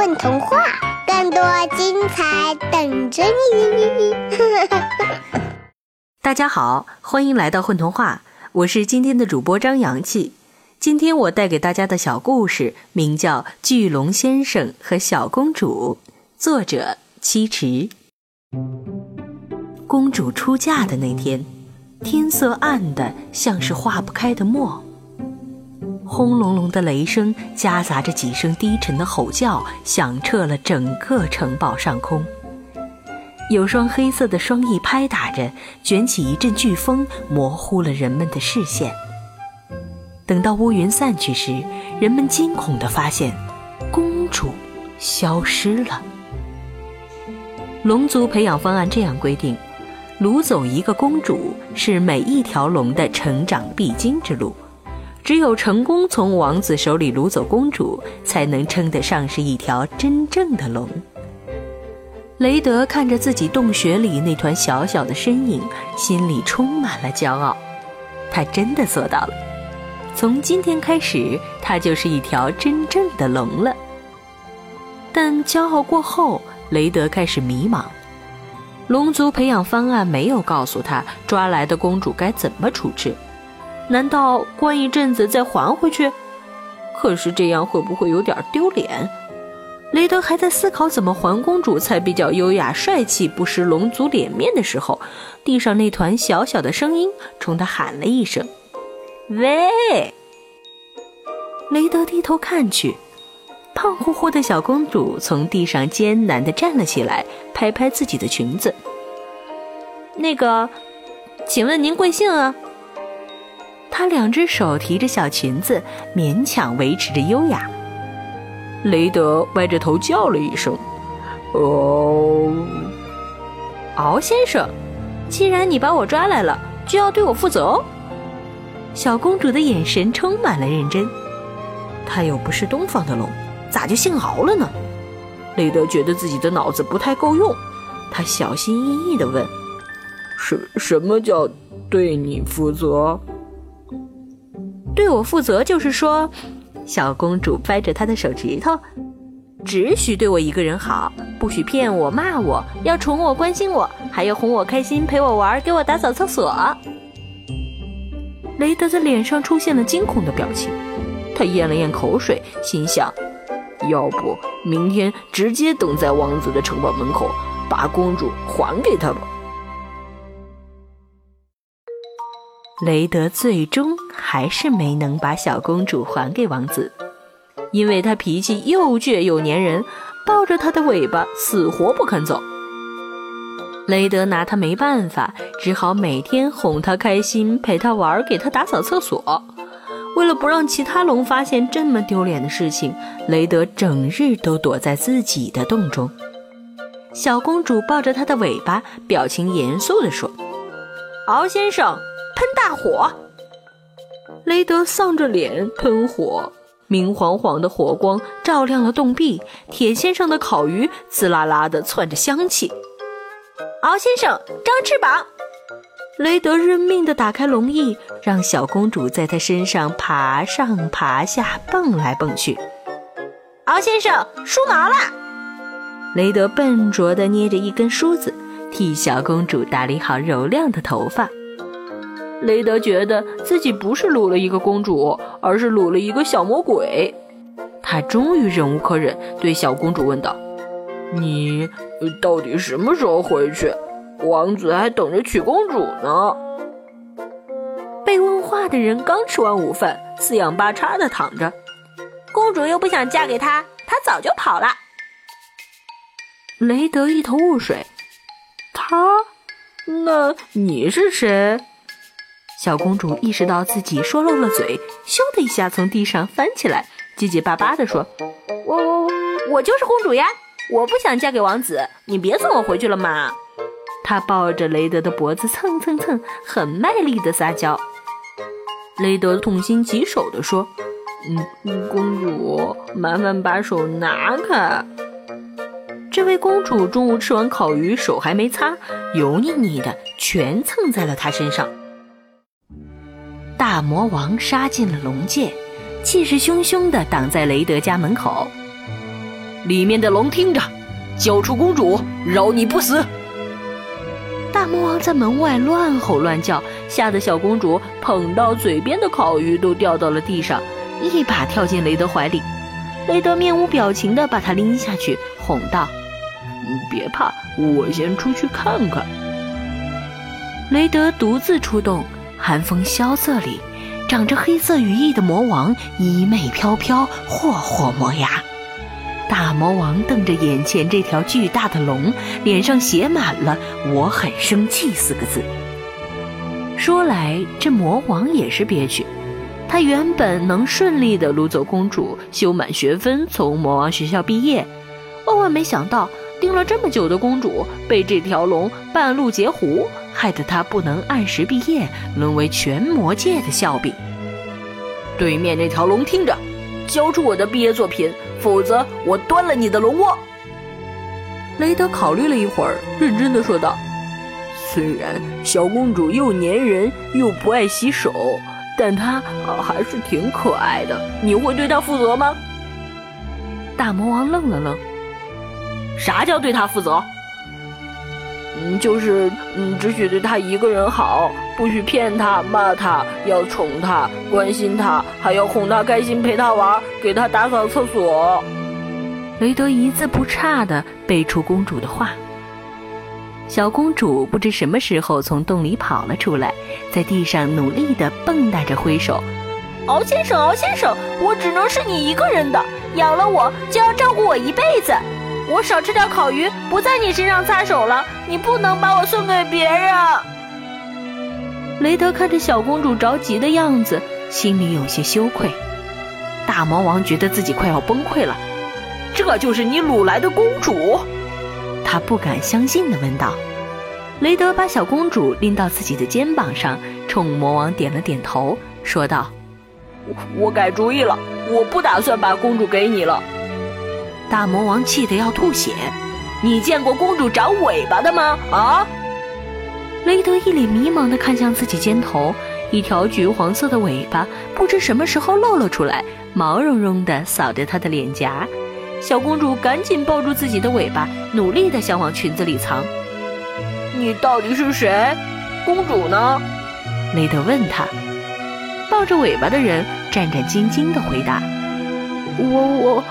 混童话，更多精彩等着你！大家好，欢迎来到混童话，我是今天的主播张阳气。今天我带给大家的小故事名叫《巨龙先生和小公主》，作者七池。公主出嫁的那天，天色暗的像是化不开的墨。轰隆隆的雷声夹杂着几声低沉的吼叫，响彻了整个城堡上空。有双黑色的双翼拍打着，卷起一阵飓风，模糊了人们的视线。等到乌云散去时，人们惊恐地发现，公主消失了。龙族培养方案这样规定：掳走一个公主是每一条龙的成长必经之路。只有成功从王子手里掳走公主，才能称得上是一条真正的龙。雷德看着自己洞穴里那团小小的身影，心里充满了骄傲。他真的做到了。从今天开始，他就是一条真正的龙了。但骄傲过后，雷德开始迷茫。龙族培养方案没有告诉他抓来的公主该怎么处置。难道关一阵子再还回去？可是这样会不会有点丢脸？雷德还在思考怎么还公主才比较优雅帅气，不失龙族脸面的时候，地上那团小小的声音冲他喊了一声：“喂！”雷德低头看去，胖乎乎的小公主从地上艰难地站了起来，拍拍自己的裙子：“那个，请问您贵姓啊？”她两只手提着小裙子，勉强维持着优雅。雷德歪着头叫了一声：“哦，敖先生，既然你把我抓来了，就要对我负责哦。”小公主的眼神充满了认真。她又不是东方的龙，咋就姓敖了呢？雷德觉得自己的脑子不太够用，他小心翼翼地问：“什什么叫对你负责？”对我负责，就是说，小公主掰着她的手指头，只许对我一个人好，不许骗我、骂我，要宠我、关心我，还要哄我开心、陪我玩、给我打扫厕所。雷德的脸上出现了惊恐的表情，他咽了咽口水，心想：要不明天直接等在王子的城堡门口，把公主还给他吧。雷德最终还是没能把小公主还给王子，因为他脾气又倔又粘人，抱着她的尾巴死活不肯走。雷德拿他没办法，只好每天哄她开心，陪她玩，给她打扫厕所。为了不让其他龙发现这么丢脸的事情，雷德整日都躲在自己的洞中。小公主抱着他的尾巴，表情严肃地说：“敖先生。”喷大火！雷德丧着脸喷火，明晃晃的火光照亮了洞壁，铁线上的烤鱼滋啦啦的窜着香气。敖先生，张翅膀！雷德认命的打开龙翼，让小公主在他身上爬上爬下，蹦来蹦去。敖先生，梳毛了！雷德笨拙的捏着一根梳子，替小公主打理好柔亮的头发。雷德觉得自己不是掳了一个公主，而是掳了一个小魔鬼。他终于忍无可忍，对小公主问道：“你到底什么时候回去？王子还等着娶公主呢。”被问话的人刚吃完午饭，四仰八叉的躺着。公主又不想嫁给他，他早就跑了。雷德一头雾水：“他？那你是谁？”小公主意识到自己说漏了嘴，咻的一下从地上翻起来，结结巴巴地说：“我我我就是公主呀！我不想嫁给王子，你别送我回去了嘛！”她抱着雷德的脖子蹭蹭蹭，很卖力地撒娇。雷德痛心疾首地说：“嗯，公主，麻烦把手拿开。”这位公主中午吃完烤鱼，手还没擦，油腻腻的，全蹭在了他身上。大魔王杀进了龙界，气势汹汹地挡在雷德家门口。里面的龙听着，交出公主，饶你不死！大魔王在门外乱吼乱叫，吓得小公主捧到嘴边的烤鱼都掉到了地上，一把跳进雷德怀里。雷德面无表情地把她拎下去，哄道：“别怕，我先出去看看。”雷德独自出动，寒风萧瑟里，长着黑色羽翼的魔王衣袂飘飘，霍霍磨牙。大魔王瞪着眼前这条巨大的龙，脸上写满了“我很生气”四个字。说来，这魔王也是憋屈。他原本能顺利的掳走公主，修满学分，从魔王学校毕业，万万没想到，盯了这么久的公主被这条龙半路截胡，害得她不能按时毕业，沦为全魔界的笑柄。对面那条龙听着，交出我的毕业作品。否则，我端了你的龙窝。雷德考虑了一会儿，认真的说道：“虽然小公主又粘人又不爱洗手，但她还是挺可爱的。你会对她负责吗？”大魔王愣了愣：“啥叫对他负责？”“嗯，就是嗯，只许对他一个人好，不许骗他、骂他，要宠他、关心他，还要哄他开心，陪他玩。”给他打扫厕所。雷德一字不差地背出公主的话。小公主不知什么时候从洞里跑了出来，在地上努力地蹦跶着挥手：“敖先生，敖先生，我只能是你一个人的，养了我就要照顾我一辈子。我少吃点烤鱼，不在你身上擦手了。你不能把我送给别人。”雷德看着小公主着急的样子，心里有些羞愧。大魔王觉得自己快要崩溃了，这就是你掳来的公主？他不敢相信地问道。雷德把小公主拎到自己的肩膀上，冲魔王点了点头，说道：“我改主意了，我不打算把公主给你了。”大魔王气得要吐血：“你见过公主长尾巴的吗？啊？”雷德一脸迷茫地看向自己肩头。一条橘黄色的尾巴不知什么时候露了出来，毛茸茸的扫着她的脸颊。小公主赶紧抱住自己的尾巴，努力的想往裙子里藏。你到底是谁？公主呢？雷德问他。抱着尾巴的人战战兢兢的回答：“我我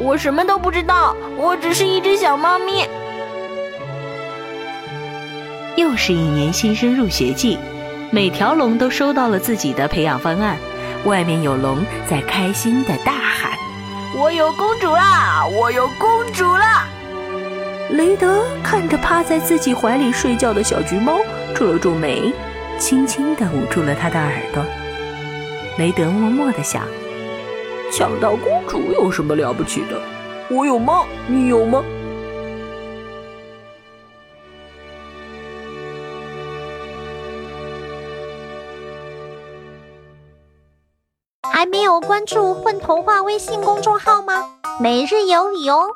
我什么都不知道，我只是一只小猫咪。”又是一年新生入学季。每条龙都收到了自己的培养方案，外面有龙在开心的大喊：“我有公主啦！我有公主啦！”雷德看着趴在自己怀里睡觉的小橘猫，皱了皱眉，轻轻地捂住了他的耳朵。雷德默默地想：抢到公主有什么了不起的？我有猫？你有吗？还没有关注“混童话”微信公众号吗？每日有礼哦！